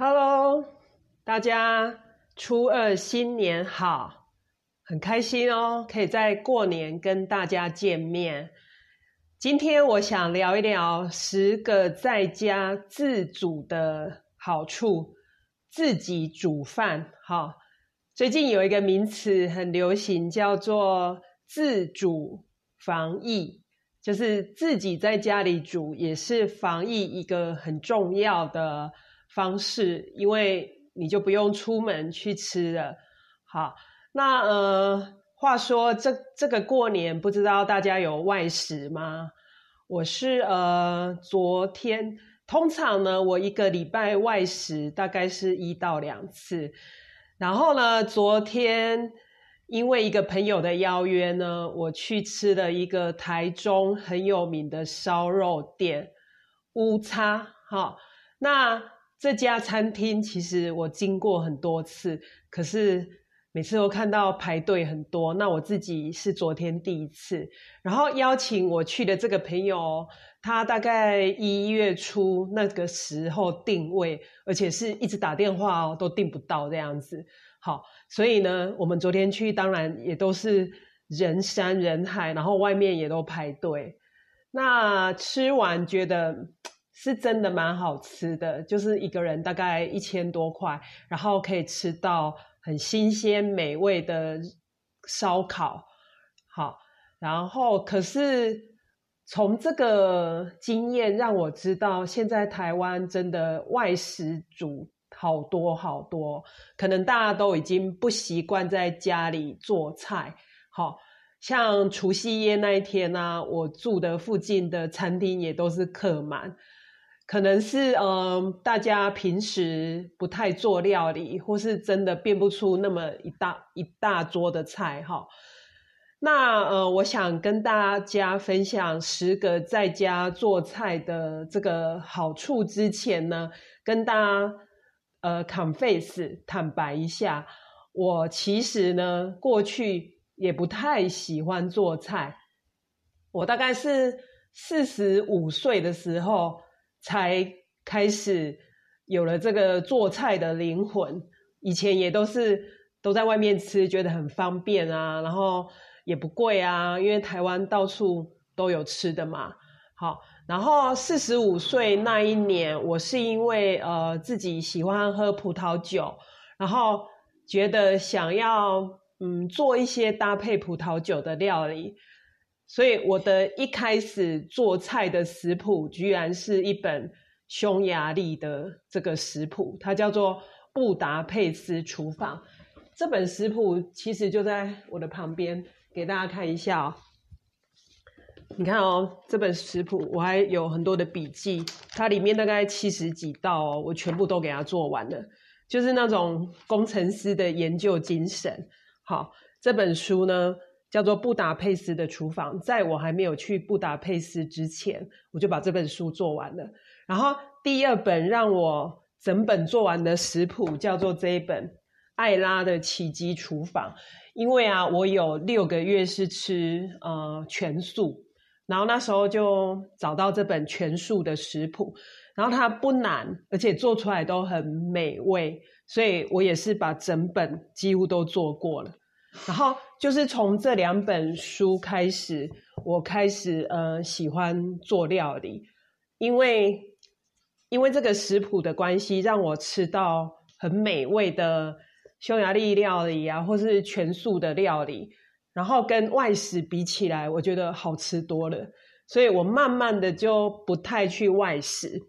Hello，大家初二新年好，很开心哦，可以在过年跟大家见面。今天我想聊一聊十个在家自主的好处，自己煮饭。哈，最近有一个名词很流行，叫做自主防疫，就是自己在家里煮，也是防疫一个很重要的。方式，因为你就不用出门去吃了。好，那呃，话说这这个过年，不知道大家有外食吗？我是呃，昨天通常呢，我一个礼拜外食大概是一到两次。然后呢，昨天因为一个朋友的邀约呢，我去吃了一个台中很有名的烧肉店乌叉。好，那。这家餐厅其实我经过很多次，可是每次都看到排队很多。那我自己是昨天第一次，然后邀请我去的这个朋友，他大概一月初那个时候定位，而且是一直打电话哦，都订不到这样子。好，所以呢，我们昨天去，当然也都是人山人海，然后外面也都排队。那吃完觉得。是真的蛮好吃的，就是一个人大概一千多块，然后可以吃到很新鲜美味的烧烤。好，然后可是从这个经验让我知道，现在台湾真的外食煮好多好多，可能大家都已经不习惯在家里做菜。好像除夕夜那一天呢，我住的附近的餐厅也都是客满。可能是嗯，大家平时不太做料理，或是真的变不出那么一大一大桌的菜哈。那呃，我想跟大家分享十个在家做菜的这个好处之前呢，跟大家呃 confess 坦白一下，我其实呢过去也不太喜欢做菜。我大概是四十五岁的时候。才开始有了这个做菜的灵魂。以前也都是都在外面吃，觉得很方便啊，然后也不贵啊，因为台湾到处都有吃的嘛。好，然后四十五岁那一年，我是因为呃自己喜欢喝葡萄酒，然后觉得想要嗯做一些搭配葡萄酒的料理。所以我的一开始做菜的食谱，居然是一本匈牙利的这个食谱，它叫做《布达佩斯厨房》。这本食谱其实就在我的旁边，给大家看一下哦。你看哦，这本食谱我还有很多的笔记，它里面大概七十几道哦，我全部都给它做完了，就是那种工程师的研究精神。好，这本书呢。叫做布达佩斯的厨房，在我还没有去布达佩斯之前，我就把这本书做完了。然后第二本让我整本做完的食谱叫做这一本《艾拉的奇迹厨房》，因为啊，我有六个月是吃呃全素，然后那时候就找到这本全素的食谱，然后它不难，而且做出来都很美味，所以我也是把整本几乎都做过了。然后就是从这两本书开始，我开始呃喜欢做料理，因为因为这个食谱的关系，让我吃到很美味的匈牙利料理啊，或是全素的料理，然后跟外食比起来，我觉得好吃多了，所以我慢慢的就不太去外食。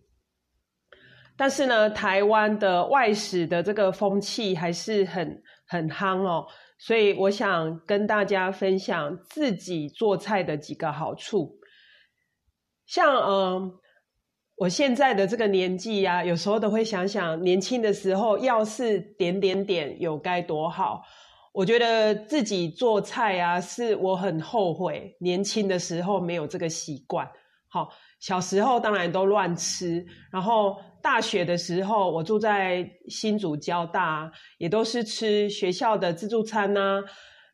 但是呢，台湾的外食的这个风气还是很很夯哦。所以我想跟大家分享自己做菜的几个好处，像嗯，我现在的这个年纪呀，有时候都会想想年轻的时候，要是点点点有该多好。我觉得自己做菜啊，是我很后悔年轻的时候没有这个习惯。好，小时候当然都乱吃，然后。大学的时候，我住在新竹交大，也都是吃学校的自助餐呐。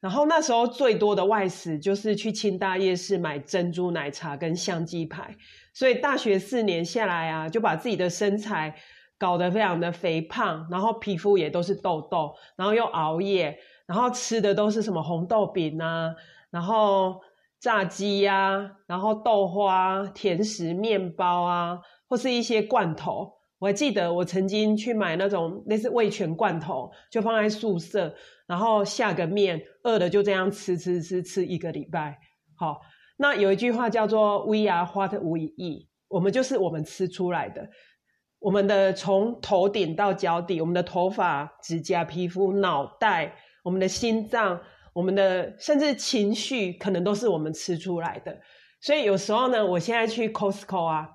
然后那时候最多的外食就是去清大夜市买珍珠奶茶跟香鸡排。所以大学四年下来啊，就把自己的身材搞得非常的肥胖，然后皮肤也都是痘痘，然后又熬夜，然后吃的都是什么红豆饼啊，然后炸鸡呀，然后豆花、甜食、面包啊，或是一些罐头。我还记得我曾经去买那种类似味全罐头，就放在宿舍，然后下个面，饿了就这样吃吃吃吃一个礼拜。好，那有一句话叫做 “We are what we eat”，我们就是我们吃出来的。我们的从头顶到脚底，我们的头发、指甲、皮肤、脑袋、我们的心脏、我们的甚至情绪，可能都是我们吃出来的。所以有时候呢，我现在去 Costco 啊。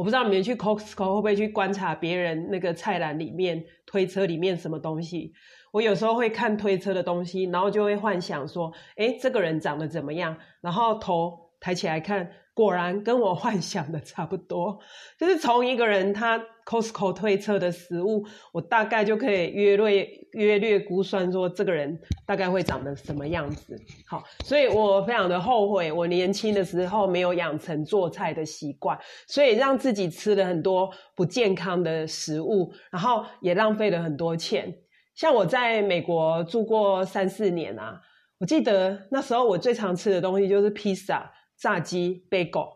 我不知道你们去 Costco 会不会去观察别人那个菜篮里面推车里面什么东西？我有时候会看推车的东西，然后就会幻想说，哎，这个人长得怎么样？然后头抬起来看。果然跟我幻想的差不多，就是从一个人他 Costco 推测的食物，我大概就可以约略约略估算说这个人大概会长得什么样子。好，所以我非常的后悔，我年轻的时候没有养成做菜的习惯，所以让自己吃了很多不健康的食物，然后也浪费了很多钱。像我在美国住过三四年啊，我记得那时候我最常吃的东西就是披萨。炸鸡、贝狗，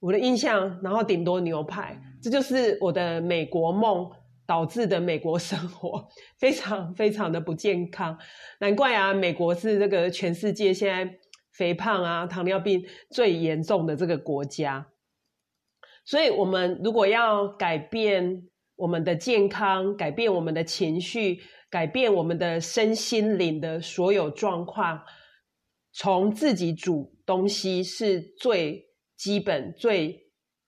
我的印象，然后顶多牛排，这就是我的美国梦导致的美国生活，非常非常的不健康。难怪啊，美国是这个全世界现在肥胖啊、糖尿病最严重的这个国家。所以，我们如果要改变我们的健康，改变我们的情绪，改变我们的身心灵的所有状况。从自己煮东西是最基本、最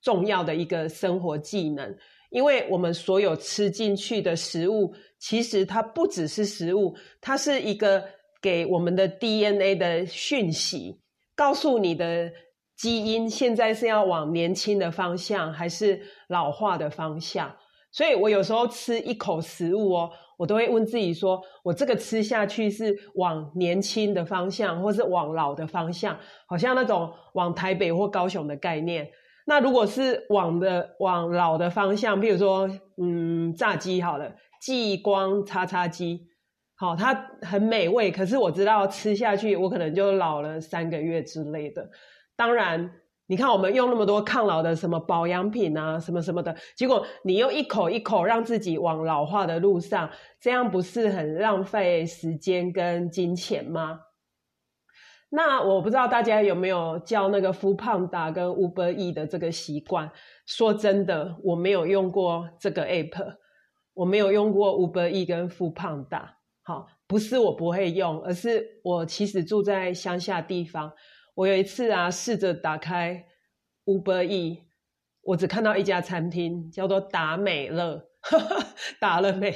重要的一个生活技能，因为我们所有吃进去的食物，其实它不只是食物，它是一个给我们的 DNA 的讯息，告诉你的基因现在是要往年轻的方向，还是老化的方向。所以我有时候吃一口食物哦。我都会问自己说：我这个吃下去是往年轻的方向，或是往老的方向？好像那种往台北或高雄的概念。那如果是往的往老的方向，譬如说，嗯，炸鸡好了，激光叉叉鸡，好，它很美味，可是我知道吃下去我可能就老了三个月之类的。当然。你看，我们用那么多抗老的什么保养品啊，什么什么的，结果你又一口一口让自己往老化的路上，这样不是很浪费时间跟金钱吗？那我不知道大家有没有叫那个富胖达跟 Uber E 的这个习惯？说真的，我没有用过这个 App，我没有用过 Uber E 跟富胖达。好，不是我不会用，而是我其实住在乡下地方。我有一次啊，试着打开 Uber E，我只看到一家餐厅，叫做达美乐，打了美，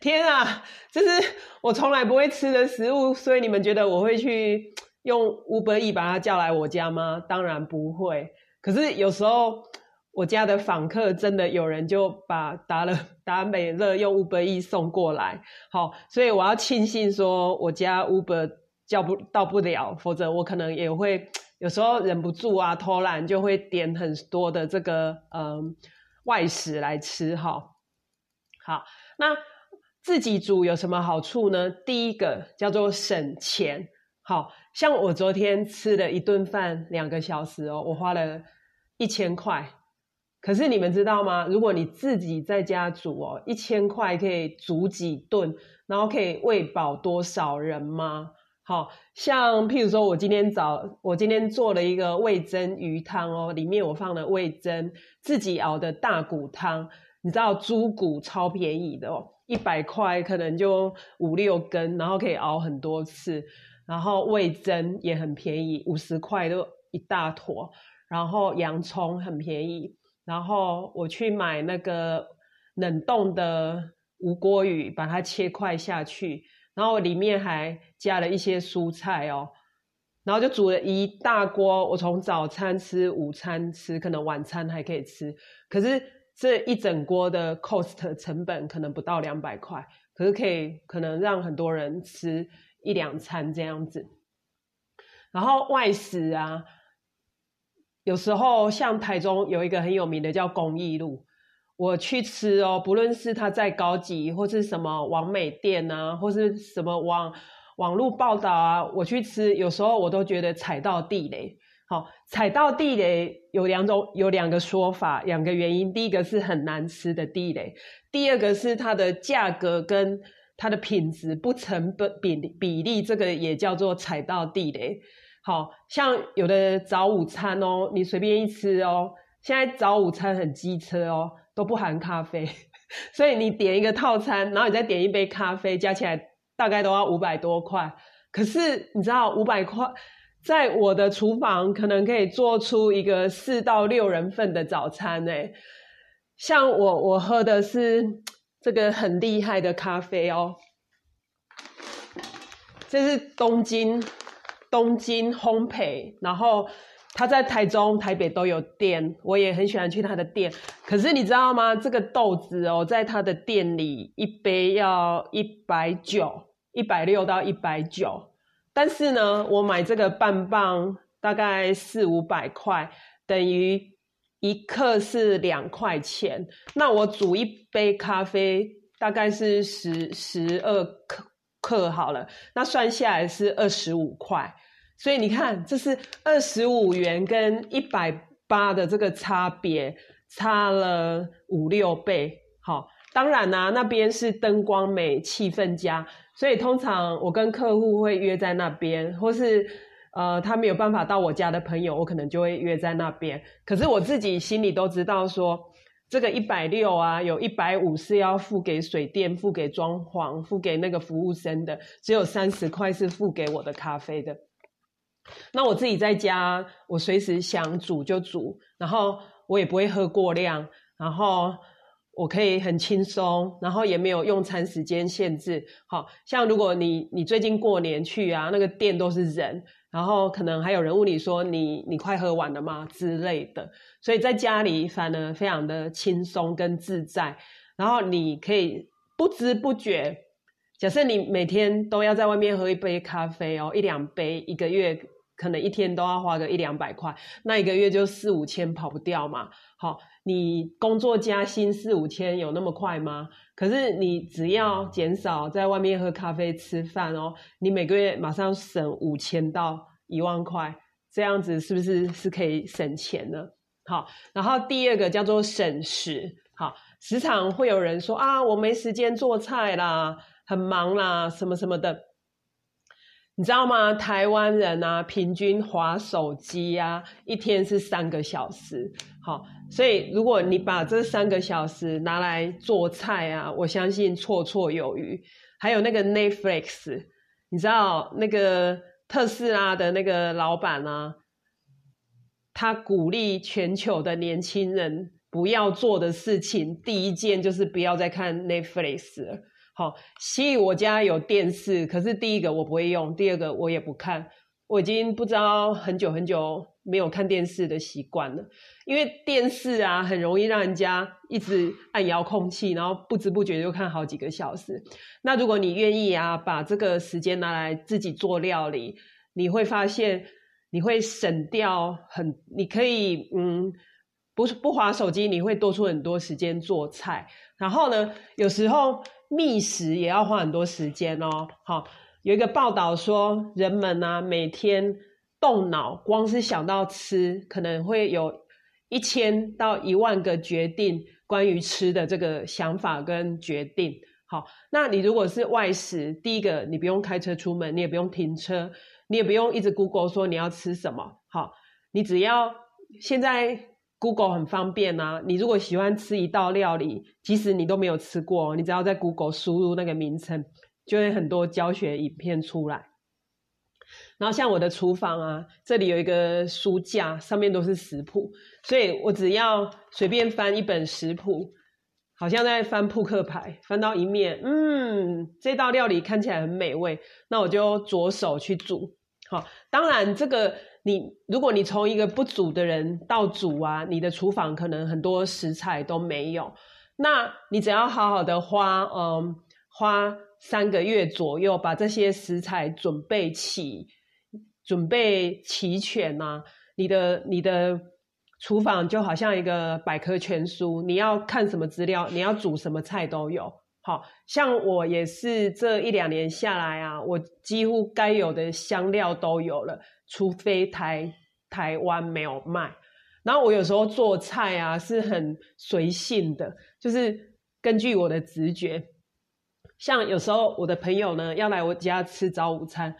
天啊，这是我从来不会吃的食物，所以你们觉得我会去用 Uber E 把它叫来我家吗？当然不会。可是有时候我家的访客真的有人就把达了 达美乐用 Uber E 送过来，好，所以我要庆幸说我家 Uber。叫不到不了，否则我可能也会有时候忍不住啊，偷懒就会点很多的这个嗯外食来吃哈。好，那自己煮有什么好处呢？第一个叫做省钱，好像我昨天吃了一顿饭两个小时哦，我花了一千块。可是你们知道吗？如果你自己在家煮哦，一千块可以煮几顿，然后可以喂饱多少人吗？好像譬如说，我今天早，我今天做了一个味增鱼汤哦，里面我放了味增，自己熬的大骨汤。你知道猪骨超便宜的哦，一百块可能就五六根，然后可以熬很多次。然后味增也很便宜，五十块都一大坨。然后洋葱很便宜。然后我去买那个冷冻的无锅鱼，把它切块下去。然后里面还加了一些蔬菜哦，然后就煮了一大锅。我从早餐吃、午餐吃，可能晚餐还可以吃。可是这一整锅的 cost 成本可能不到两百块，可是可以可能让很多人吃一两餐这样子。然后外食啊，有时候像台中有一个很有名的叫公益路，我去吃哦，不论是它再高级，或是什么网美店啊，或是什么网网络报道啊，我去吃，有时候我都觉得踩到地雷。好，踩到地雷有两种，有两个说法，两个原因。第一个是很难吃的地雷，第二个是它的价格跟它的品质不成比比例，这个也叫做踩到地雷。好像有的早午餐哦，你随便一吃哦，现在早午餐很机车哦，都不含咖啡，所以你点一个套餐，然后你再点一杯咖啡，加起来大概都要五百多块。可是你知道五百块？在我的厨房，可能可以做出一个四到六人份的早餐呢。像我，我喝的是这个很厉害的咖啡哦。这是东京东京烘焙，然后他在台中、台北都有店，我也很喜欢去他的店。可是你知道吗？这个豆子哦，在他的店里一杯要一百九，一百六到一百九。但是呢，我买这个半磅大概四五百块，等于一克是两块钱。那我煮一杯咖啡大概是十十二克克好了，那算下来是二十五块。所以你看，这是二十五元跟一百八的这个差别，差了五六倍。好，当然啦，那边是灯光美，气氛佳。所以通常我跟客户会约在那边，或是呃他没有办法到我家的朋友，我可能就会约在那边。可是我自己心里都知道，说这个一百六啊，有一百五是要付给水电、付给装潢、付给那个服务生的，只有三十块是付给我的咖啡的。那我自己在家，我随时想煮就煮，然后我也不会喝过量，然后。我可以很轻松，然后也没有用餐时间限制。好像如果你你最近过年去啊，那个店都是人，然后可能还有人问你说你你快喝完了吗之类的。所以在家里反而非常的轻松跟自在，然后你可以不知不觉，假设你每天都要在外面喝一杯咖啡哦，一两杯，一个月可能一天都要花个一两百块，那一个月就四五千跑不掉嘛。好。你工作加薪四五千有那么快吗？可是你只要减少在外面喝咖啡吃饭哦，你每个月马上省五千到一万块，这样子是不是是可以省钱呢？好，然后第二个叫做省时。好，时常会有人说啊，我没时间做菜啦，很忙啦，什么什么的。你知道吗？台湾人啊，平均划手机啊，一天是三个小时。好，所以如果你把这三个小时拿来做菜啊，我相信绰绰有余。还有那个 Netflix，你知道那个特斯拉的那个老板啊，他鼓励全球的年轻人不要做的事情，第一件就是不要再看 Netflix 了。好，所以我家有电视，可是第一个我不会用，第二个我也不看。我已经不知道很久很久没有看电视的习惯了，因为电视啊很容易让人家一直按遥控器，然后不知不觉就看好几个小时。那如果你愿意啊，把这个时间拿来自己做料理，你会发现你会省掉很，你可以嗯，不是不划手机，你会多出很多时间做菜。然后呢，有时候。觅食也要花很多时间哦。好，有一个报道说，人们呢每天动脑，光是想到吃，可能会有一千到一万个决定关于吃的这个想法跟决定。好，那你如果是外食，第一个你不用开车出门，你也不用停车，你也不用一直 Google 说你要吃什么。好，你只要现在。Google 很方便啊！你如果喜欢吃一道料理，即使你都没有吃过，你只要在 Google 输入那个名称，就会很多教学影片出来。然后像我的厨房啊，这里有一个书架，上面都是食谱，所以我只要随便翻一本食谱，好像在翻扑克牌，翻到一面，嗯，这道料理看起来很美味，那我就着手去煮。好，当然这个。你如果你从一个不煮的人到煮啊，你的厨房可能很多食材都没有。那你只要好好的花，嗯，花三个月左右把这些食材准备齐，准备齐全呐，你的你的厨房就好像一个百科全书，你要看什么资料，你要煮什么菜都有。好像我也是这一两年下来啊，我几乎该有的香料都有了，除非台台湾没有卖。然后我有时候做菜啊是很随性的，就是根据我的直觉。像有时候我的朋友呢要来我家吃早午餐，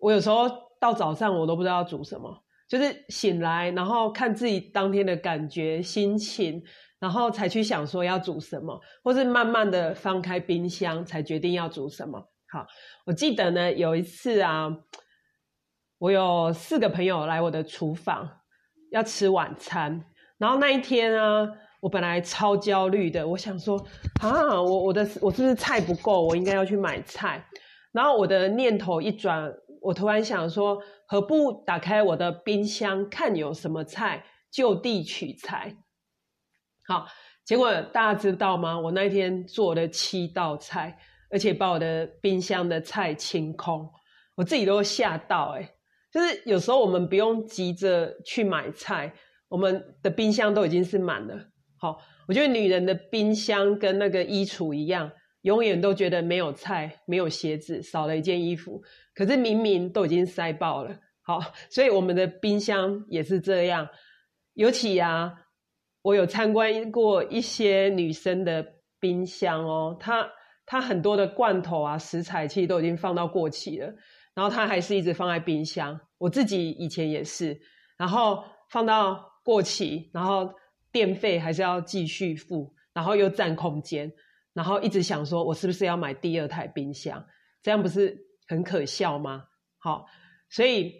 我有时候到早上我都不知道要煮什么。就是醒来，然后看自己当天的感觉、心情，然后才去想说要煮什么，或是慢慢的翻开冰箱才决定要煮什么。好，我记得呢有一次啊，我有四个朋友来我的厨房要吃晚餐，然后那一天啊，我本来超焦虑的，我想说啊，我我的我是不是菜不够，我应该要去买菜。然后我的念头一转，我突然想说。何不打开我的冰箱，看有什么菜，就地取材。好，结果大家知道吗？我那天做了七道菜，而且把我的冰箱的菜清空，我自己都吓到。哎，就是有时候我们不用急着去买菜，我们的冰箱都已经是满了。好，我觉得女人的冰箱跟那个衣橱一样。永远都觉得没有菜、没有鞋子、少了一件衣服，可是明明都已经塞爆了。好，所以我们的冰箱也是这样。尤其啊，我有参观过一些女生的冰箱哦，她她很多的罐头啊、食材其实都已经放到过期了，然后它还是一直放在冰箱。我自己以前也是，然后放到过期，然后电费还是要继续付，然后又占空间。然后一直想说，我是不是要买第二台冰箱？这样不是很可笑吗？好，所以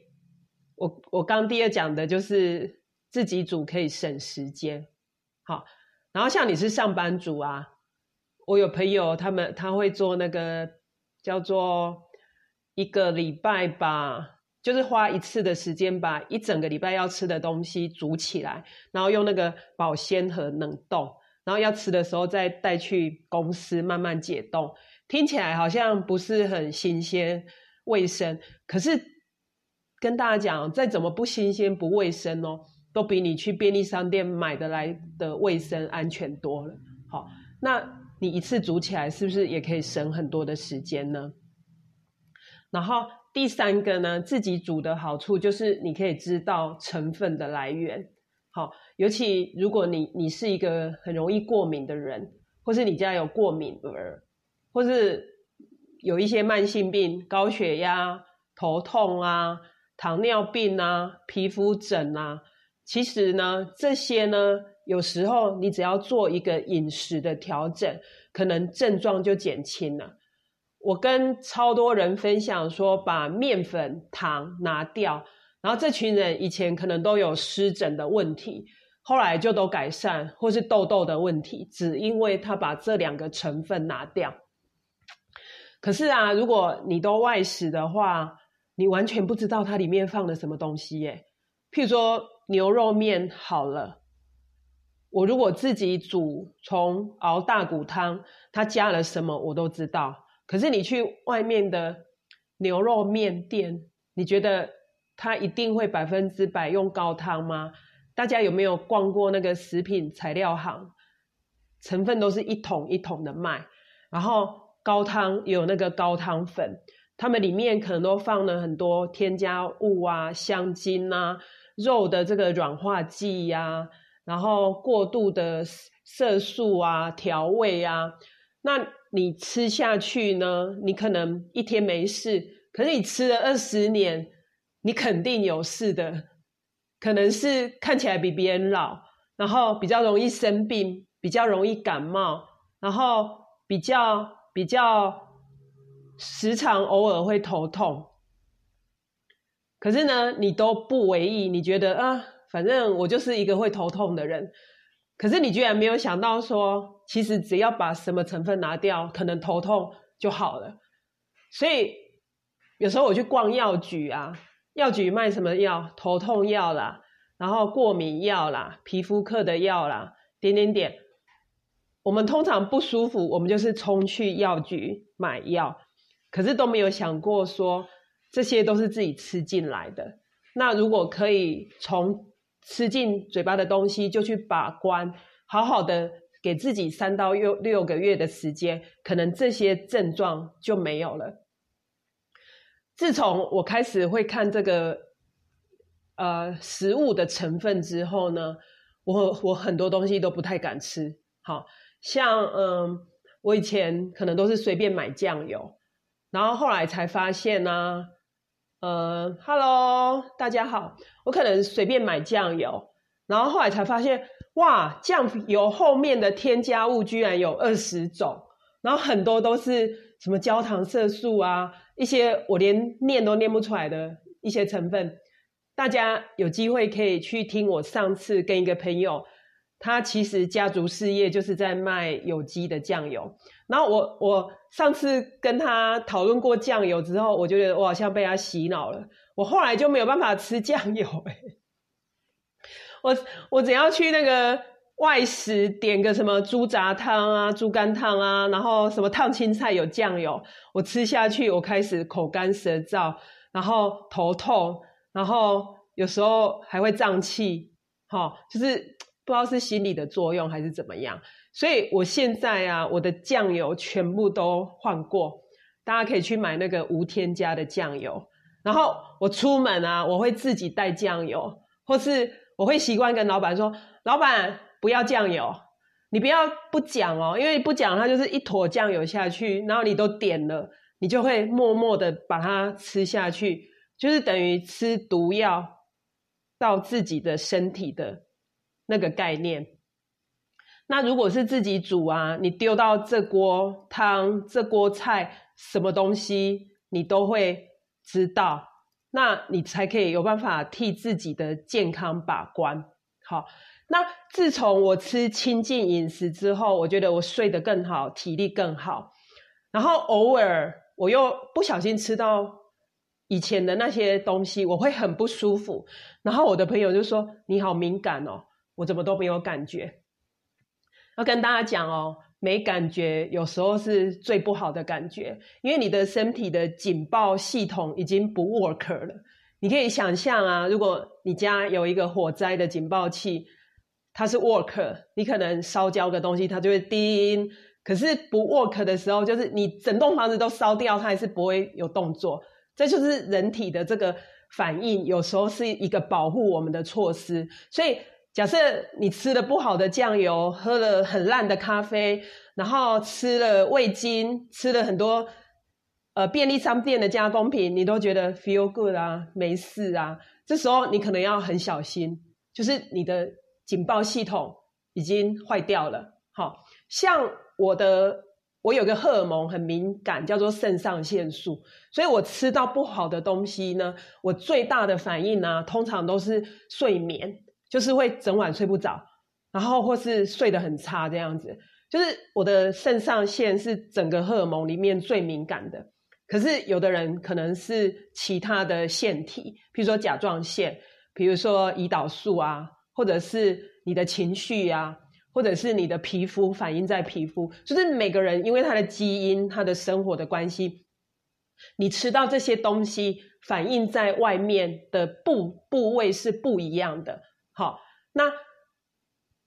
我我刚第二讲的就是自己煮可以省时间。好，然后像你是上班族啊，我有朋友他们他会做那个叫做一个礼拜吧，就是花一次的时间把一整个礼拜要吃的东西煮起来，然后用那个保鲜盒冷冻。然后要吃的时候再带去公司慢慢解冻，听起来好像不是很新鲜、卫生。可是跟大家讲，再怎么不新鲜、不卫生哦，都比你去便利商店买的来的卫生、安全多了。好，那你一次煮起来是不是也可以省很多的时间呢？然后第三个呢，自己煮的好处就是你可以知道成分的来源。好，尤其如果你你是一个很容易过敏的人，或是你家有过敏儿，或是有一些慢性病，高血压、头痛啊、糖尿病啊、皮肤疹啊，其实呢，这些呢，有时候你只要做一个饮食的调整，可能症状就减轻了。我跟超多人分享说，把面粉、糖拿掉。然后这群人以前可能都有湿疹的问题，后来就都改善，或是痘痘的问题，只因为他把这两个成分拿掉。可是啊，如果你都外食的话，你完全不知道它里面放了什么东西耶。譬如说牛肉面好了，我如果自己煮，从熬大骨汤，它加了什么我都知道。可是你去外面的牛肉面店，你觉得？它一定会百分之百用高汤吗？大家有没有逛过那个食品材料行？成分都是一桶一桶的卖，然后高汤有那个高汤粉，他们里面可能都放了很多添加物啊、香精啊、肉的这个软化剂呀，然后过度的色素啊、调味啊，那你吃下去呢？你可能一天没事，可是你吃了二十年。你肯定有事的，可能是看起来比别人老，然后比较容易生病，比较容易感冒，然后比较比较时常偶尔会头痛。可是呢，你都不为意，你觉得啊，反正我就是一个会头痛的人。可是你居然没有想到说，其实只要把什么成分拿掉，可能头痛就好了。所以有时候我去逛药局啊。药局卖什么药？头痛药啦，然后过敏药啦，皮肤科的药啦，点点点。我们通常不舒服，我们就是冲去药局买药，可是都没有想过说这些都是自己吃进来的。那如果可以从吃进嘴巴的东西就去把关，好好的给自己三到六六个月的时间，可能这些症状就没有了。自从我开始会看这个呃食物的成分之后呢，我我很多东西都不太敢吃，好像嗯，我以前可能都是随便买酱油，然后后来才发现呢。呃，Hello，大家好。我可能随便买酱油，然后后来才发现，哇，酱油后面的添加物居然有二十种，然后很多都是什么焦糖色素啊，一些我连念都念不出来的一些成分。大家有机会可以去听我上次跟一个朋友。他其实家族事业就是在卖有机的酱油，然后我我上次跟他讨论过酱油之后，我觉得我好像被他洗脑了，我后来就没有办法吃酱油哎，我我只要去那个外食点个什么猪杂汤啊、猪肝汤啊，然后什么烫青菜有酱油，我吃下去我开始口干舌燥，然后头痛，然后有时候还会胀气，哈，就是。不知道是心理的作用还是怎么样，所以我现在啊，我的酱油全部都换过，大家可以去买那个无添加的酱油。然后我出门啊，我会自己带酱油，或是我会习惯跟老板说：“老板不要酱油，你不要不讲哦，因为不讲它就是一坨酱油下去，然后你都点了，你就会默默的把它吃下去，就是等于吃毒药到自己的身体的。”那个概念，那如果是自己煮啊，你丢到这锅汤、这锅菜，什么东西你都会知道，那你才可以有办法替自己的健康把关。好，那自从我吃清净饮食之后，我觉得我睡得更好，体力更好。然后偶尔我又不小心吃到以前的那些东西，我会很不舒服。然后我的朋友就说：“你好敏感哦。”我怎么都没有感觉？要跟大家讲哦，没感觉有时候是最不好的感觉，因为你的身体的警报系统已经不 work 了。你可以想象啊，如果你家有一个火灾的警报器，它是 work，你可能烧焦个东西，它就会叮。可是不 work 的时候，就是你整栋房子都烧掉，它还是不会有动作。这就是人体的这个反应，有时候是一个保护我们的措施，所以。假设你吃了不好的酱油，喝了很烂的咖啡，然后吃了味精，吃了很多呃便利商店的加工品，你都觉得 feel good 啊，没事啊。这时候你可能要很小心，就是你的警报系统已经坏掉了。好像我的我有个荷尔蒙很敏感，叫做肾上腺素，所以我吃到不好的东西呢，我最大的反应呢，通常都是睡眠。就是会整晚睡不着，然后或是睡得很差这样子。就是我的肾上腺是整个荷尔蒙里面最敏感的，可是有的人可能是其他的腺体，比如说甲状腺，比如说胰岛素啊，或者是你的情绪啊，或者是你的皮肤反应在皮肤，就是每个人因为他的基因、他的生活的关系，你吃到这些东西反映在外面的部部位是不一样的。好，那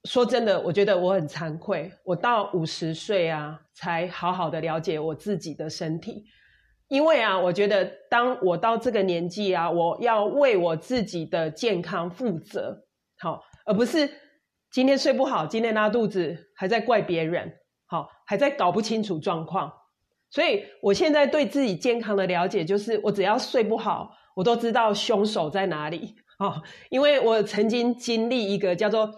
说真的，我觉得我很惭愧，我到五十岁啊，才好好的了解我自己的身体。因为啊，我觉得当我到这个年纪啊，我要为我自己的健康负责，好，而不是今天睡不好，今天拉肚子，还在怪别人，好，还在搞不清楚状况。所以我现在对自己健康的了解，就是我只要睡不好，我都知道凶手在哪里。哦，因为我曾经经历一个叫做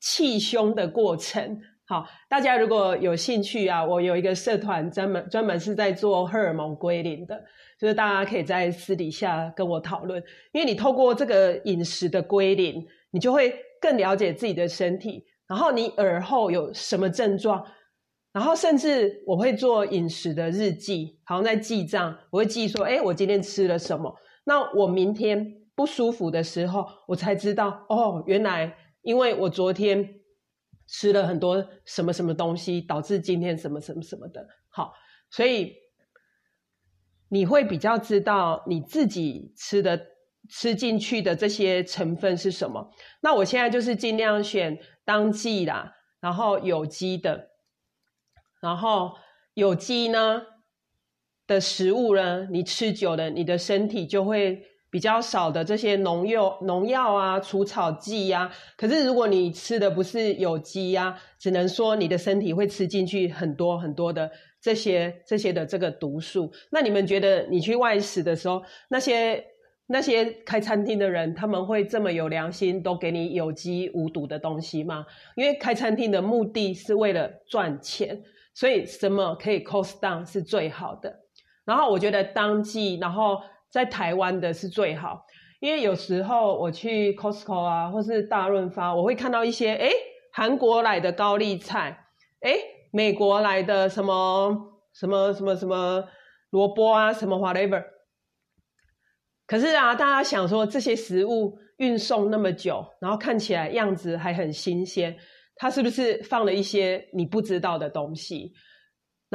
气胸的过程。好，大家如果有兴趣啊，我有一个社团专门专门是在做荷尔蒙归零的，就是大家可以在私底下跟我讨论。因为你透过这个饮食的归零，你就会更了解自己的身体，然后你耳后有什么症状，然后甚至我会做饮食的日记，好像在记账，我会记说，哎，我今天吃了什么，那我明天。不舒服的时候，我才知道哦，原来因为我昨天吃了很多什么什么东西，导致今天什么什么什么的。好，所以你会比较知道你自己吃的吃进去的这些成分是什么？那我现在就是尽量选当季啦，然后有机的，然后有机呢的食物呢，你吃久了，你的身体就会。比较少的这些农药、农药啊、除草剂呀，可是如果你吃的不是有机呀，只能说你的身体会吃进去很多很多的这些、这些的这个毒素。那你们觉得你去外食的时候，那些那些开餐厅的人，他们会这么有良心，都给你有机无毒的东西吗？因为开餐厅的目的是为了赚钱，所以什么可以 cost down 是最好的。然后我觉得当季，然后。在台湾的是最好，因为有时候我去 Costco 啊，或是大润发，我会看到一些哎，韩国来的高丽菜，哎，美国来的什么什么什么什么萝卜啊，什么 whatever。可是啊，大家想说这些食物运送那么久，然后看起来样子还很新鲜，它是不是放了一些你不知道的东西？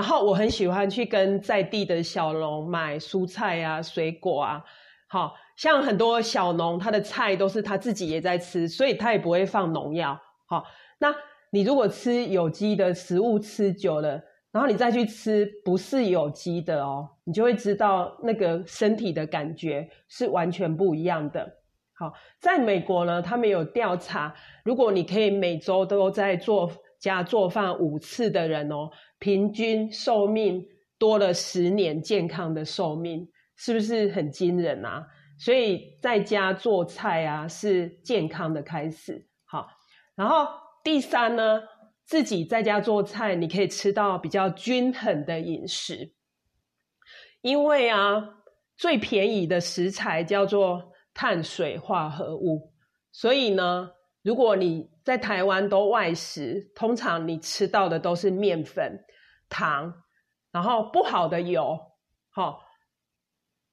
然后我很喜欢去跟在地的小农买蔬菜啊、水果啊，好像很多小农他的菜都是他自己也在吃，所以他也不会放农药。好，那你如果吃有机的食物吃久了，然后你再去吃不是有机的哦，你就会知道那个身体的感觉是完全不一样的。好，在美国呢，他们有调查，如果你可以每周都在做家做饭五次的人哦。平均寿命多了十年，健康的寿命是不是很惊人啊？所以在家做菜啊，是健康的开始。好，然后第三呢，自己在家做菜，你可以吃到比较均衡的饮食，因为啊，最便宜的食材叫做碳水化合物，所以呢，如果你在台湾都外食，通常你吃到的都是面粉。糖，然后不好的油，好，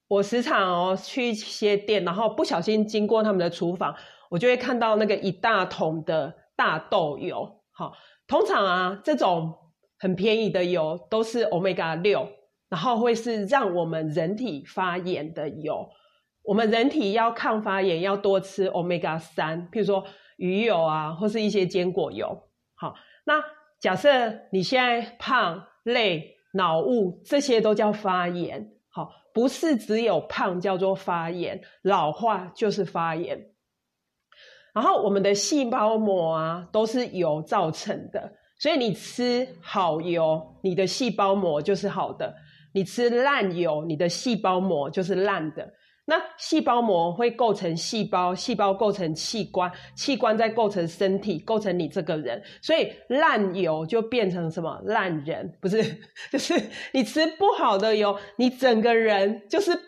我时常哦去一些店，然后不小心经过他们的厨房，我就会看到那个一大桶的大豆油，好，通常啊这种很便宜的油都是 omega 六，然后会是让我们人体发炎的油，我们人体要抗发炎要多吃 omega 三，譬如说鱼油啊，或是一些坚果油，好，那。假设你现在胖、累、脑雾，这些都叫发炎。好，不是只有胖叫做发炎，老化就是发炎。然后我们的细胞膜啊，都是油造成的，所以你吃好油，你的细胞膜就是好的；你吃烂油，你的细胞膜就是烂的。那细胞膜会构成细胞，细胞构成器官，器官再构成身体，构成你这个人。所以烂油就变成什么烂人？不是，就是你吃不好的油，你整个人就是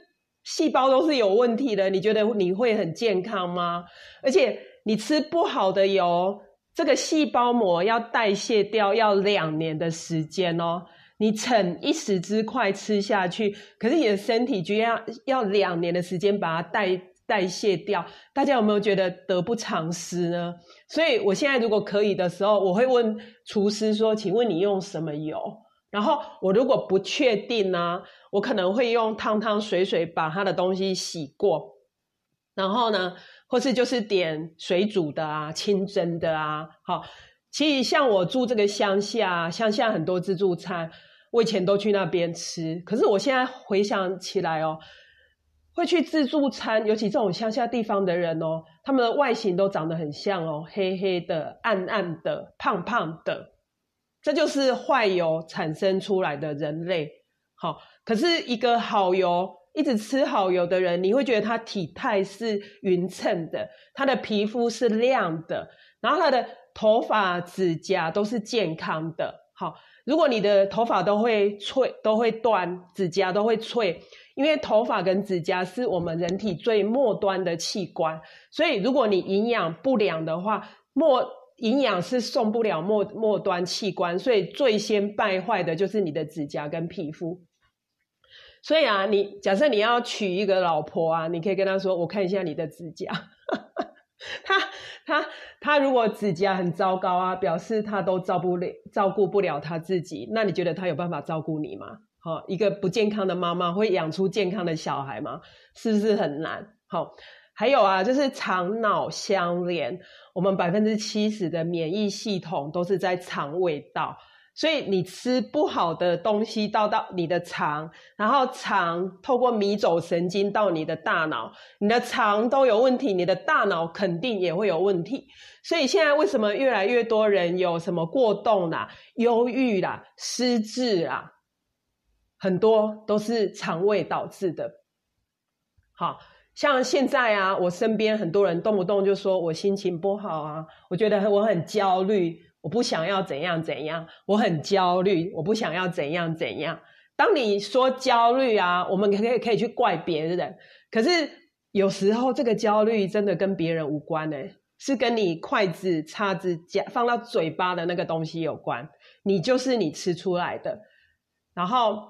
细胞都是有问题的。你觉得你会很健康吗？而且你吃不好的油，这个细胞膜要代谢掉要两年的时间哦。你逞一时之快吃下去，可是你的身体居然要要两年的时间把它代代谢掉，大家有没有觉得得不偿失呢？所以我现在如果可以的时候，我会问厨师说：“请问你用什么油？”然后我如果不确定呢，我可能会用汤汤水水把他的东西洗过，然后呢，或是就是点水煮的啊、清蒸的啊。好，其实像我住这个乡下，乡下很多自助餐。我以前都去那边吃，可是我现在回想起来哦，会去自助餐，尤其这种乡下地方的人哦，他们的外形都长得很像哦，黑黑的、暗暗的、胖胖的，这就是坏油产生出来的人类。好，可是一个好油，一直吃好油的人，你会觉得他体态是匀称的，他的皮肤是亮的，然后他的头发、指甲都是健康的。好。如果你的头发都会脆，都会断，指甲都会脆，因为头发跟指甲是我们人体最末端的器官，所以如果你营养不良的话，末营养是送不了末末端器官，所以最先败坏的就是你的指甲跟皮肤。所以啊，你假设你要娶一个老婆啊，你可以跟她说：“我看一下你的指甲。” 他他他如果指甲很糟糕啊，表示他都照不了照顾不了他自己，那你觉得他有办法照顾你吗？好，一个不健康的妈妈会养出健康的小孩吗？是不是很难？好还有啊，就是肠脑相连，我们百分之七十的免疫系统都是在肠胃道。所以你吃不好的东西到到你的肠，然后肠透过迷走神经到你的大脑，你的肠都有问题，你的大脑肯定也会有问题。所以现在为什么越来越多人有什么过动啦、忧郁啦、失智啦，很多都是肠胃导致的。好像现在啊，我身边很多人动不动就说我心情不好啊，我觉得我很焦虑。我不想要怎样怎样，我很焦虑。我不想要怎样怎样。当你说焦虑啊，我们可以可以去怪别人，可是有时候这个焦虑真的跟别人无关呢，是跟你筷子、叉子夹放到嘴巴的那个东西有关。你就是你吃出来的。然后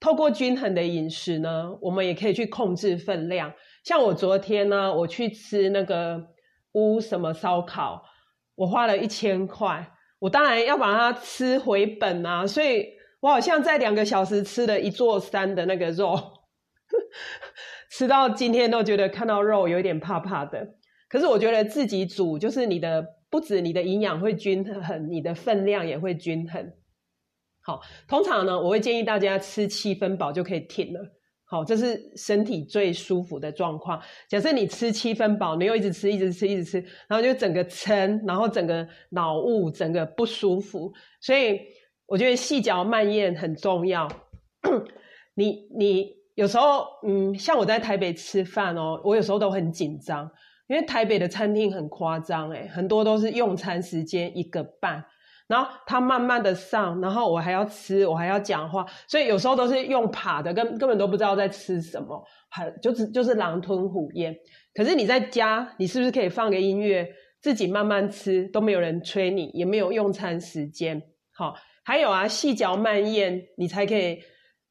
透过均衡的饮食呢，我们也可以去控制分量。像我昨天呢，我去吃那个乌什么烧烤。我花了一千块，我当然要把它吃回本啊！所以我好像在两个小时吃了一座山的那个肉，吃到今天都觉得看到肉有点怕怕的。可是我觉得自己煮，就是你的不止你的营养会均衡，你的分量也会均衡。好，通常呢，我会建议大家吃七分饱就可以停了。好，这是身体最舒服的状况。假设你吃七分饱，你又一直吃，一直吃，一直吃，然后就整个撑，然后整个脑雾，整个不舒服。所以我觉得细嚼慢咽很重要。你你有时候，嗯，像我在台北吃饭哦，我有时候都很紧张，因为台北的餐厅很夸张，诶很多都是用餐时间一个半。然后他慢慢的上，然后我还要吃，我还要讲话，所以有时候都是用爬的，根根本都不知道在吃什么，还就是就是狼吞虎咽。可是你在家，你是不是可以放个音乐，自己慢慢吃，都没有人催你，也没有用餐时间。好，还有啊，细嚼慢咽，你才可以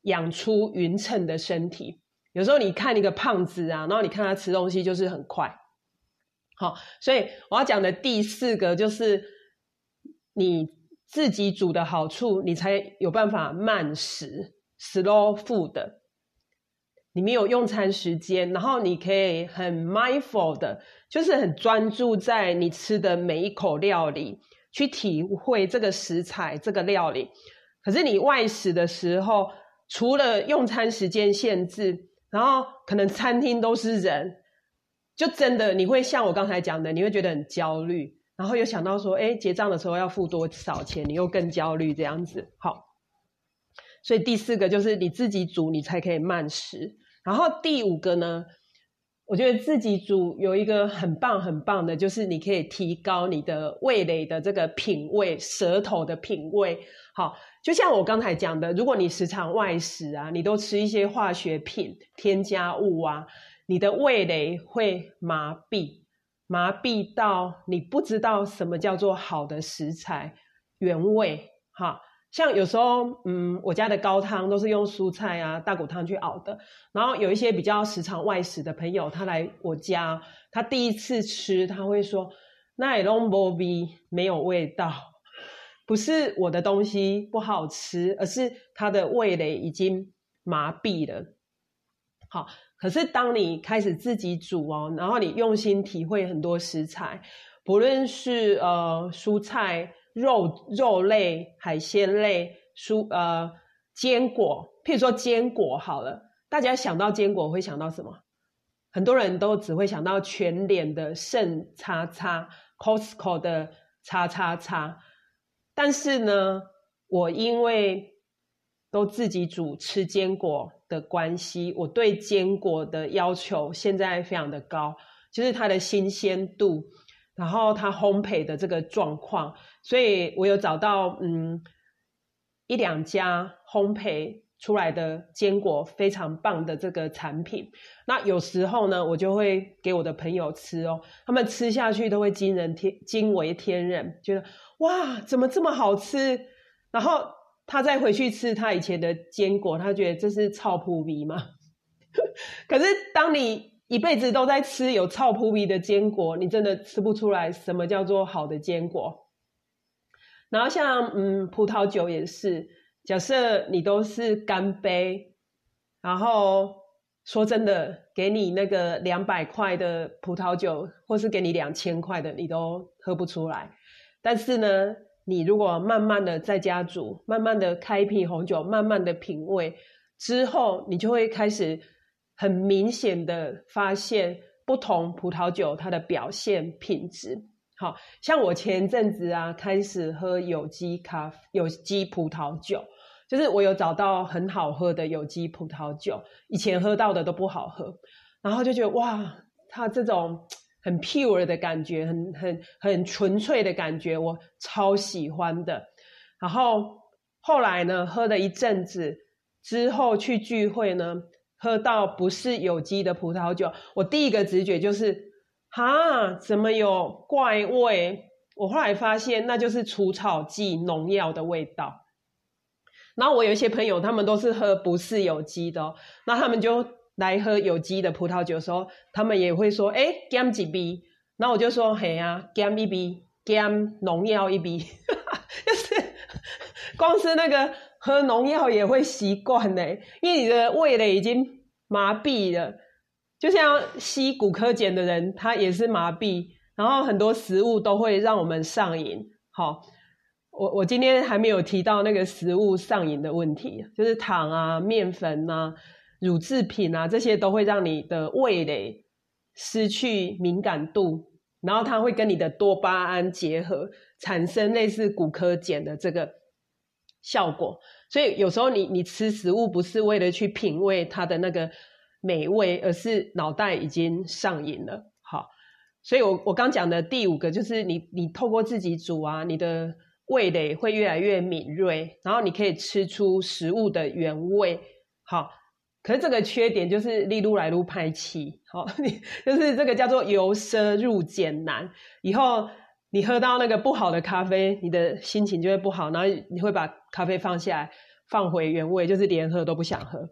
养出匀称的身体。有时候你看一个胖子啊，然后你看他吃东西就是很快。好，所以我要讲的第四个就是。你自己煮的好处，你才有办法慢食 （slow food）。你没有用餐时间，然后你可以很 mindful 的，就是很专注在你吃的每一口料理，去体会这个食材、这个料理。可是你外食的时候，除了用餐时间限制，然后可能餐厅都是人，就真的你会像我刚才讲的，你会觉得很焦虑。然后又想到说，哎，结账的时候要付多少钱？你又更焦虑这样子。好，所以第四个就是你自己煮，你才可以慢食。然后第五个呢，我觉得自己煮有一个很棒很棒的，就是你可以提高你的味蕾的这个品味，舌头的品味。好，就像我刚才讲的，如果你时常外食啊，你都吃一些化学品、添加物啊，你的味蕾会麻痹。麻痹到你不知道什么叫做好的食材原味，哈，像有时候，嗯，我家的高汤都是用蔬菜啊、大骨汤去熬的。然后有一些比较时常外食的朋友，他来我家，他第一次吃，他会说：“那 long bobby 没有味道，不是我的东西不好吃，而是他的味蕾已经麻痹了。”好。可是，当你开始自己煮哦，然后你用心体会很多食材，不论是呃蔬菜、肉肉类、海鲜类、蔬呃坚果，譬如说坚果好了，大家想到坚果会想到什么？很多人都只会想到全脸的圣叉叉、Costco 的叉叉叉，但是呢，我因为都自己煮吃坚果。的关系，我对坚果的要求现在非常的高，就是它的新鲜度，然后它烘焙的这个状况，所以我有找到嗯一两家烘焙出来的坚果非常棒的这个产品。那有时候呢，我就会给我的朋友吃哦，他们吃下去都会惊人天惊为天人，觉得哇，怎么这么好吃？然后。他再回去吃他以前的坚果，他觉得这是臭扑鼻吗？可是当你一辈子都在吃有臭扑鼻的坚果，你真的吃不出来什么叫做好的坚果。然后像嗯葡萄酒也是，假设你都是干杯，然后说真的，给你那个两百块的葡萄酒，或是给你两千块的，你都喝不出来。但是呢，你如果慢慢的在家煮，慢慢的开一瓶红酒，慢慢的品味之后，你就会开始很明显的发现不同葡萄酒它的表现品质。好像我前阵子啊，开始喝有机咖啡、有机葡萄酒。就是我有找到很好喝的有机葡萄酒，以前喝到的都不好喝，然后就觉得哇，它这种很 pure 的感觉，很很很纯粹的感觉，我超喜欢的。然后后来呢，喝了一阵子之后去聚会呢，喝到不是有机的葡萄酒，我第一个直觉就是，哈，怎么有怪味？我后来发现那就是除草剂、农药的味道。然后我有一些朋友，他们都是喝不是有机的，那他们就来喝有机的葡萄酒的时候，他们也会说：“哎，gam 几杯？”然后我就说：“嘿啊，gam 一杯，gam 农药一杯。”就是光是那个喝农药也会习惯呢，因为你的味蕾已经麻痹了，就像吸骨科碱的人，他也是麻痹，然后很多食物都会让我们上瘾。好。我我今天还没有提到那个食物上瘾的问题，就是糖啊、面粉啊、乳制品啊，这些都会让你的味蕾失去敏感度，然后它会跟你的多巴胺结合，产生类似骨科碱的这个效果。所以有时候你你吃食物不是为了去品味它的那个美味，而是脑袋已经上瘾了。好，所以我我刚讲的第五个就是你你透过自己煮啊，你的。味蕾会越来越敏锐，然后你可以吃出食物的原味。好，可是这个缺点就是例如来路拍气，好，你就是这个叫做由奢入俭难。以后你喝到那个不好的咖啡，你的心情就会不好，然后你会把咖啡放下来，放回原位，就是连喝都不想喝。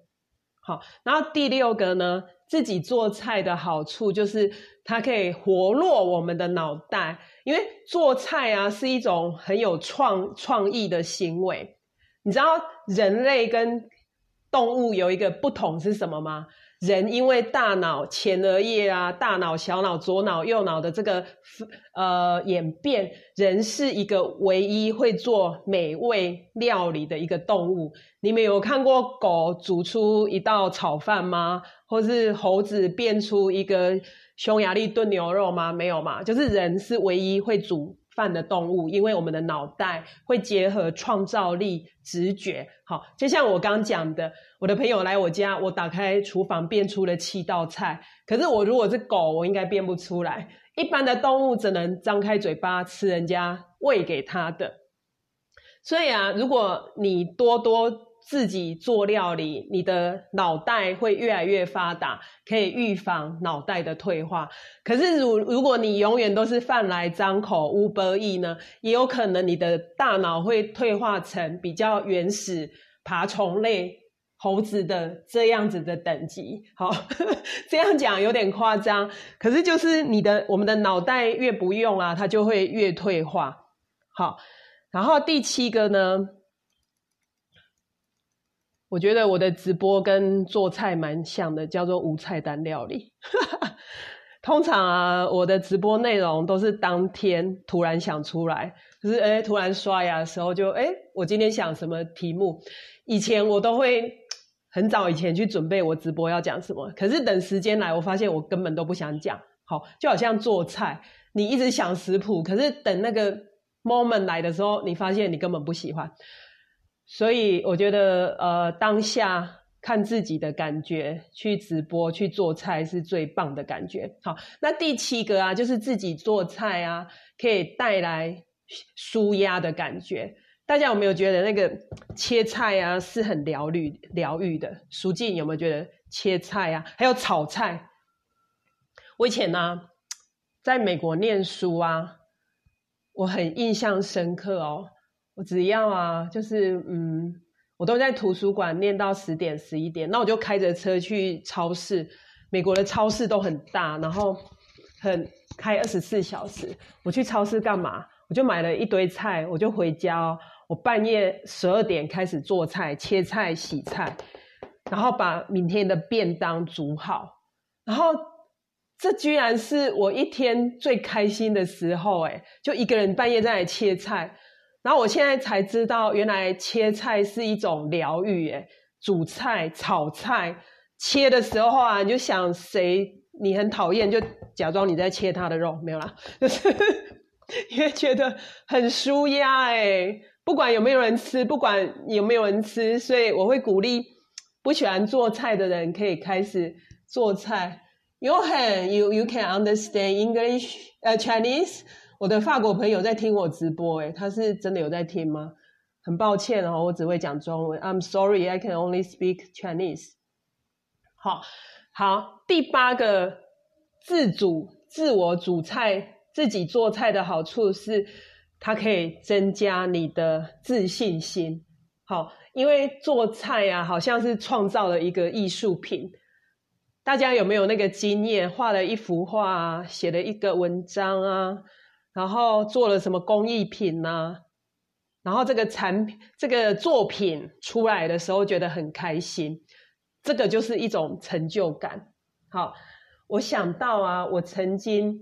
好，然后第六个呢，自己做菜的好处就是它可以活络我们的脑袋。因为做菜啊是一种很有创创意的行为，你知道人类跟动物有一个不同是什么吗？人因为大脑前额叶啊、大脑、小脑、左脑、右脑的这个呃演变，人是一个唯一会做美味料理的一个动物。你们有看过狗煮出一道炒饭吗？或是猴子变出一个？匈牙利炖牛肉吗？没有嘛，就是人是唯一会煮饭的动物，因为我们的脑袋会结合创造力、直觉。好，就像我刚讲的，我的朋友来我家，我打开厨房变出了七道菜，可是我如果是狗，我应该变不出来。一般的动物只能张开嘴巴吃人家喂给它的。所以啊，如果你多多。自己做料理，你的脑袋会越来越发达，可以预防脑袋的退化。可是，如如果你永远都是饭来张口、无伯意呢，也有可能你的大脑会退化成比较原始爬虫类猴子的这样子的等级。好，这样讲有点夸张，可是就是你的我们的脑袋越不用啊，它就会越退化。好，然后第七个呢？我觉得我的直播跟做菜蛮像的，叫做无菜单料理。通常啊，我的直播内容都是当天突然想出来，就是哎，突然刷牙的时候就哎，我今天想什么题目？以前我都会很早以前去准备我直播要讲什么，可是等时间来，我发现我根本都不想讲。好，就好像做菜，你一直想食谱，可是等那个 moment 来的时候，你发现你根本不喜欢。所以我觉得，呃，当下看自己的感觉，去直播去做菜是最棒的感觉。好，那第七个啊，就是自己做菜啊，可以带来舒压的感觉。大家有没有觉得那个切菜啊是很疗愈、疗愈的？舒静有没有觉得切菜啊，还有炒菜？我以前呢，在美国念书啊，我很印象深刻哦。我只要啊，就是嗯，我都在图书馆念到十点十一点，那我就开着车去超市。美国的超市都很大，然后很开二十四小时。我去超市干嘛？我就买了一堆菜，我就回家。我半夜十二点开始做菜、切菜、洗菜，然后把明天的便当煮好，然后这居然是我一天最开心的时候，哎，就一个人半夜在那切菜，然后我现在才知道，原来切菜是一种疗愈，哎，煮菜、炒菜，切的时候啊，你就想谁你很讨厌，就假装你在切他的肉，没有啦，就 是因为觉得很舒压，哎，不管有没有人吃，不管有没有人吃，所以我会鼓励。不喜欢做菜的人可以开始做菜。You can you you can understand English 呃 Chinese。我的法国朋友在听我直播，诶他是真的有在听吗？很抱歉哦，我只会讲中文。I'm sorry, I can only speak Chinese。好，好，第八个自主、自我煮菜、自己做菜的好处是，它可以增加你的自信心。好。因为做菜啊，好像是创造了一个艺术品。大家有没有那个经验？画了一幅画，写了一个文章啊，然后做了什么工艺品呢？然后这个产品、这个作品出来的时候，觉得很开心。这个就是一种成就感。好，我想到啊，我曾经，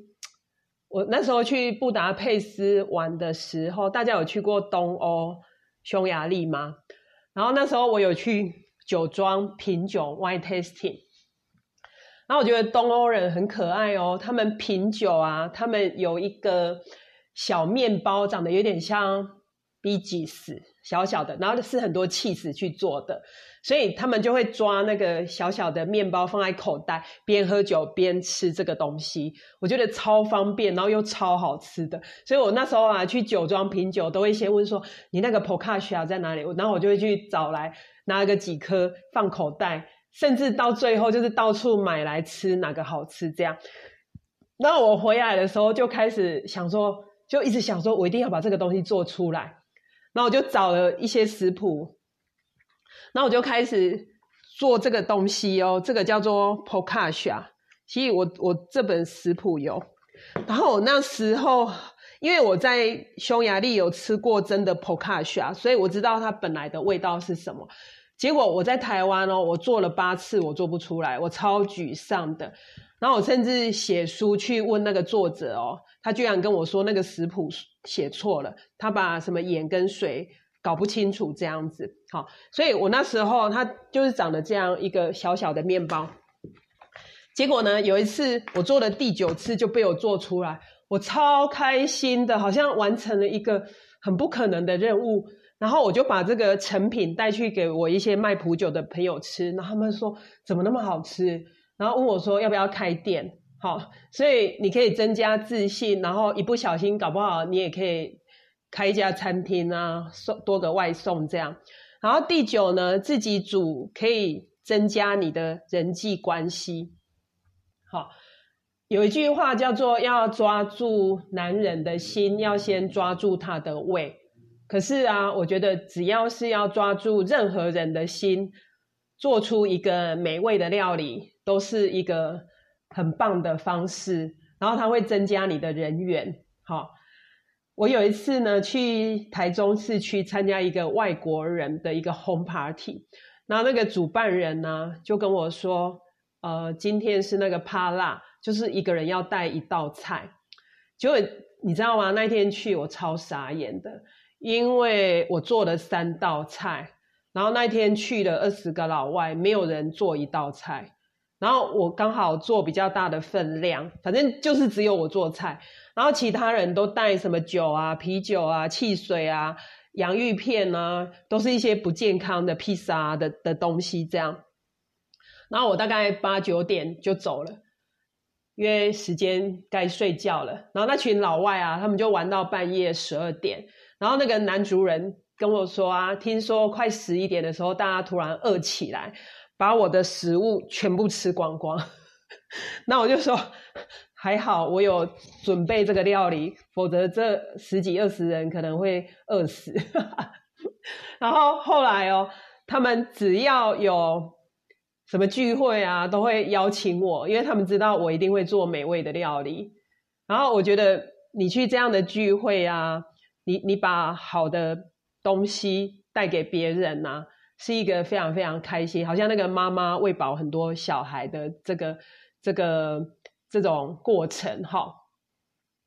我那时候去布达佩斯玩的时候，大家有去过东欧、匈牙利吗？然后那时候我有去酒庄品酒 （wine tasting），然后我觉得东欧人很可爱哦。他们品酒啊，他们有一个小面包，长得有点像 B G S，小小的，然后是很多 cheese 去做的。所以他们就会抓那个小小的面包放在口袋，边喝酒边吃这个东西。我觉得超方便，然后又超好吃的。所以我那时候啊去酒庄品酒，都会先问说你那个 p o c a s h a 在哪里，然后我就会去找来拿个几颗放口袋，甚至到最后就是到处买来吃哪个好吃这样。然后我回来的时候就开始想说，就一直想说我一定要把这个东西做出来。然后我就找了一些食谱。那我就开始做这个东西哦，这个叫做 p o c a s h a 其实我我这本食谱有，然后我那时候因为我在匈牙利有吃过真的 p o c a s h a 所以我知道它本来的味道是什么。结果我在台湾哦，我做了八次，我做不出来，我超沮丧的。然后我甚至写书去问那个作者哦，他居然跟我说那个食谱写错了，他把什么盐跟水。搞不清楚这样子，好，所以我那时候它就是长得这样一个小小的面包。结果呢，有一次我做了第九次就被我做出来，我超开心的，好像完成了一个很不可能的任务。然后我就把这个成品带去给我一些卖普酒的朋友吃，然后他们说怎么那么好吃，然后问我说要不要开店，好，所以你可以增加自信，然后一不小心搞不好你也可以。开一家餐厅啊，送多个外送这样。然后第九呢，自己煮可以增加你的人际关系。好，有一句话叫做“要抓住男人的心，要先抓住他的胃”。可是啊，我觉得只要是要抓住任何人的心，做出一个美味的料理，都是一个很棒的方式。然后它会增加你的人缘。好。我有一次呢，去台中市区参加一个外国人的一个 home party，然后那个主办人呢就跟我说，呃，今天是那个帕拉，就是一个人要带一道菜。结果你知道吗？那天去我超傻眼的，因为我做了三道菜，然后那天去了二十个老外，没有人做一道菜，然后我刚好做比较大的分量，反正就是只有我做菜。然后其他人都带什么酒啊、啤酒啊、汽水啊、洋芋片啊，都是一些不健康的披萨的的东西这样。然后我大概八九点就走了，因为时间该睡觉了。然后那群老外啊，他们就玩到半夜十二点。然后那个男主人跟我说啊，听说快十一点的时候，大家突然饿起来，把我的食物全部吃光光。那我就说。还好我有准备这个料理，否则这十几二十人可能会饿死。然后后来哦，他们只要有什么聚会啊，都会邀请我，因为他们知道我一定会做美味的料理。然后我觉得你去这样的聚会啊，你你把好的东西带给别人呐，是一个非常非常开心，好像那个妈妈喂饱很多小孩的这个这个这种过程哈。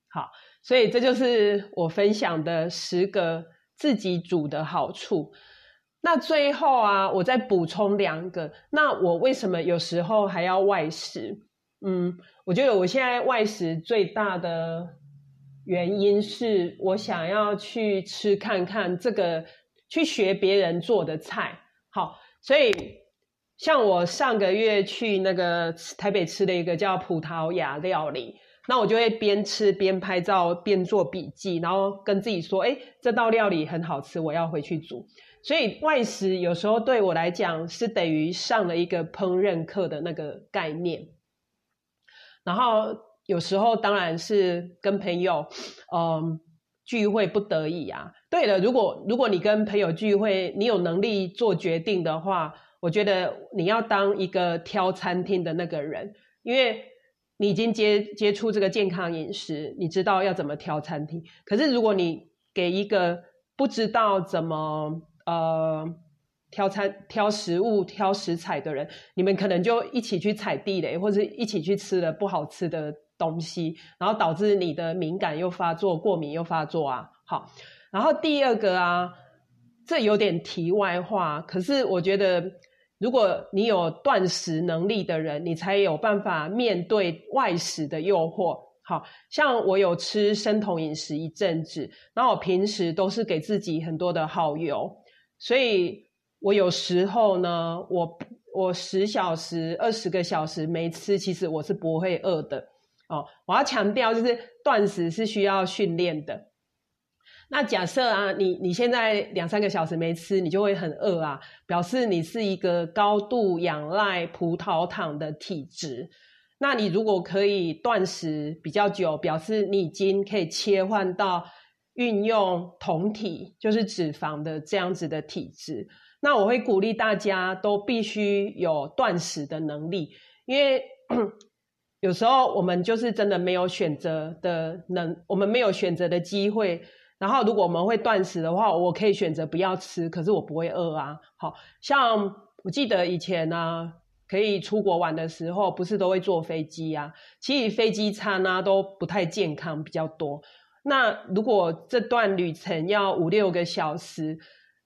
好，所以这就是我分享的十个自己煮的好处。那最后啊，我再补充两个。那我为什么有时候还要外食？嗯，我觉得我现在外食最大的原因是我想要去吃看看这个，去学别人做的菜。好，所以像我上个月去那个台北吃了一个叫葡萄牙料理，那我就会边吃边拍照边做笔记，然后跟自己说：“哎，这道料理很好吃，我要回去煮。”所以外食有时候对我来讲是等于上了一个烹饪课的那个概念，然后有时候当然是跟朋友嗯聚会不得已啊。对了，如果如果你跟朋友聚会，你有能力做决定的话，我觉得你要当一个挑餐厅的那个人，因为你已经接接触这个健康饮食，你知道要怎么挑餐厅。可是如果你给一个不知道怎么呃，挑餐、挑食物、挑食材的人，你们可能就一起去踩地雷，或者一起去吃了不好吃的东西，然后导致你的敏感又发作、过敏又发作啊。好，然后第二个啊，这有点题外话，可是我觉得，如果你有断食能力的人，你才有办法面对外食的诱惑。好像我有吃生酮饮食一阵子，那我平时都是给自己很多的好油。所以，我有时候呢，我我十小时、二十个小时没吃，其实我是不会饿的哦。我要强调，就是断食是需要训练的。那假设啊，你你现在两三个小时没吃，你就会很饿啊，表示你是一个高度仰赖葡萄糖的体质。那你如果可以断食比较久，表示你已经可以切换到。运用酮体就是脂肪的这样子的体质，那我会鼓励大家都必须有断食的能力，因为有时候我们就是真的没有选择的能，我们没有选择的机会。然后如果我们会断食的话，我可以选择不要吃，可是我不会饿啊。好像我记得以前呢，可以出国玩的时候，不是都会坐飞机啊？其实飞机餐啊都不太健康，比较多。那如果这段旅程要五六个小时，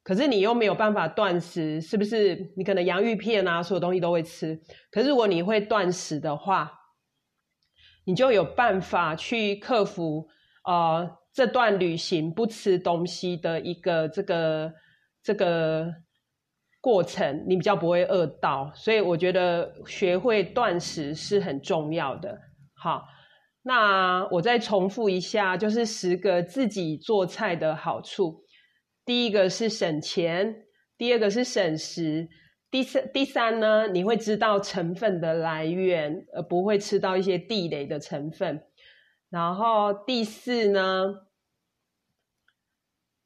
可是你又没有办法断食，是不是？你可能洋芋片啊，所有东西都会吃。可是如果你会断食的话，你就有办法去克服呃这段旅行不吃东西的一个这个这个过程，你比较不会饿到。所以我觉得学会断食是很重要的。好。那我再重复一下，就是十个自己做菜的好处。第一个是省钱，第二个是省时，第三第三呢，你会知道成分的来源，而不会吃到一些地雷的成分。然后第四呢，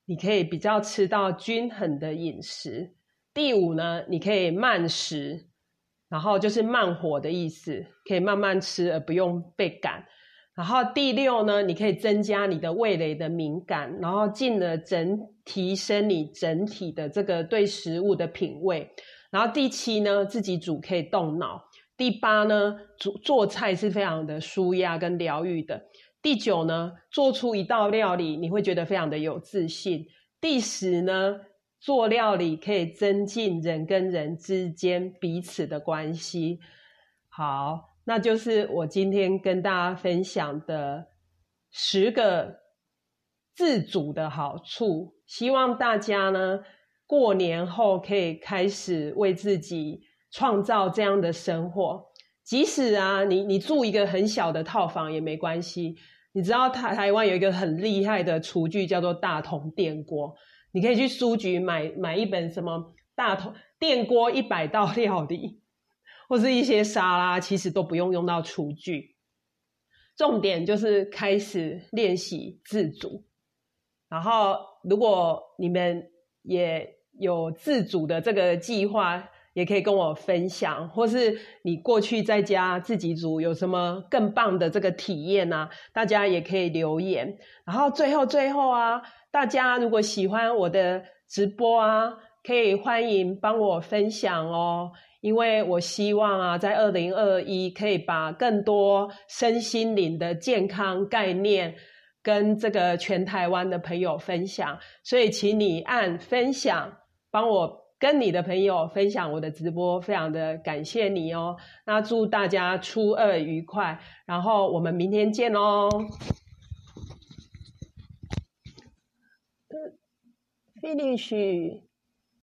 你可以比较吃到均衡的饮食。第五呢，你可以慢食，然后就是慢火的意思，可以慢慢吃，而不用被赶。然后第六呢，你可以增加你的味蕾的敏感，然后进而整提升你整体的这个对食物的品味。然后第七呢，自己煮可以动脑。第八呢，煮做菜是非常的舒压跟疗愈的。第九呢，做出一道料理你会觉得非常的有自信。第十呢，做料理可以增进人跟人之间彼此的关系。好。那就是我今天跟大家分享的十个自主的好处，希望大家呢过年后可以开始为自己创造这样的生活。即使啊，你你住一个很小的套房也没关系。你知道台台湾有一个很厉害的厨具叫做大同电锅，你可以去书局买买一本什么大同电锅一百道料理。或是一些沙拉，其实都不用用到厨具，重点就是开始练习自主。然后，如果你们也有自主的这个计划，也可以跟我分享，或是你过去在家自己煮有什么更棒的这个体验啊？大家也可以留言。然后最后最后啊，大家如果喜欢我的直播啊。可以欢迎帮我分享哦，因为我希望啊，在二零二一可以把更多身心灵的健康概念跟这个全台湾的朋友分享，所以请你按分享，帮我跟你的朋友分享我的直播，非常的感谢你哦。那祝大家初二愉快，然后我们明天见哦。finish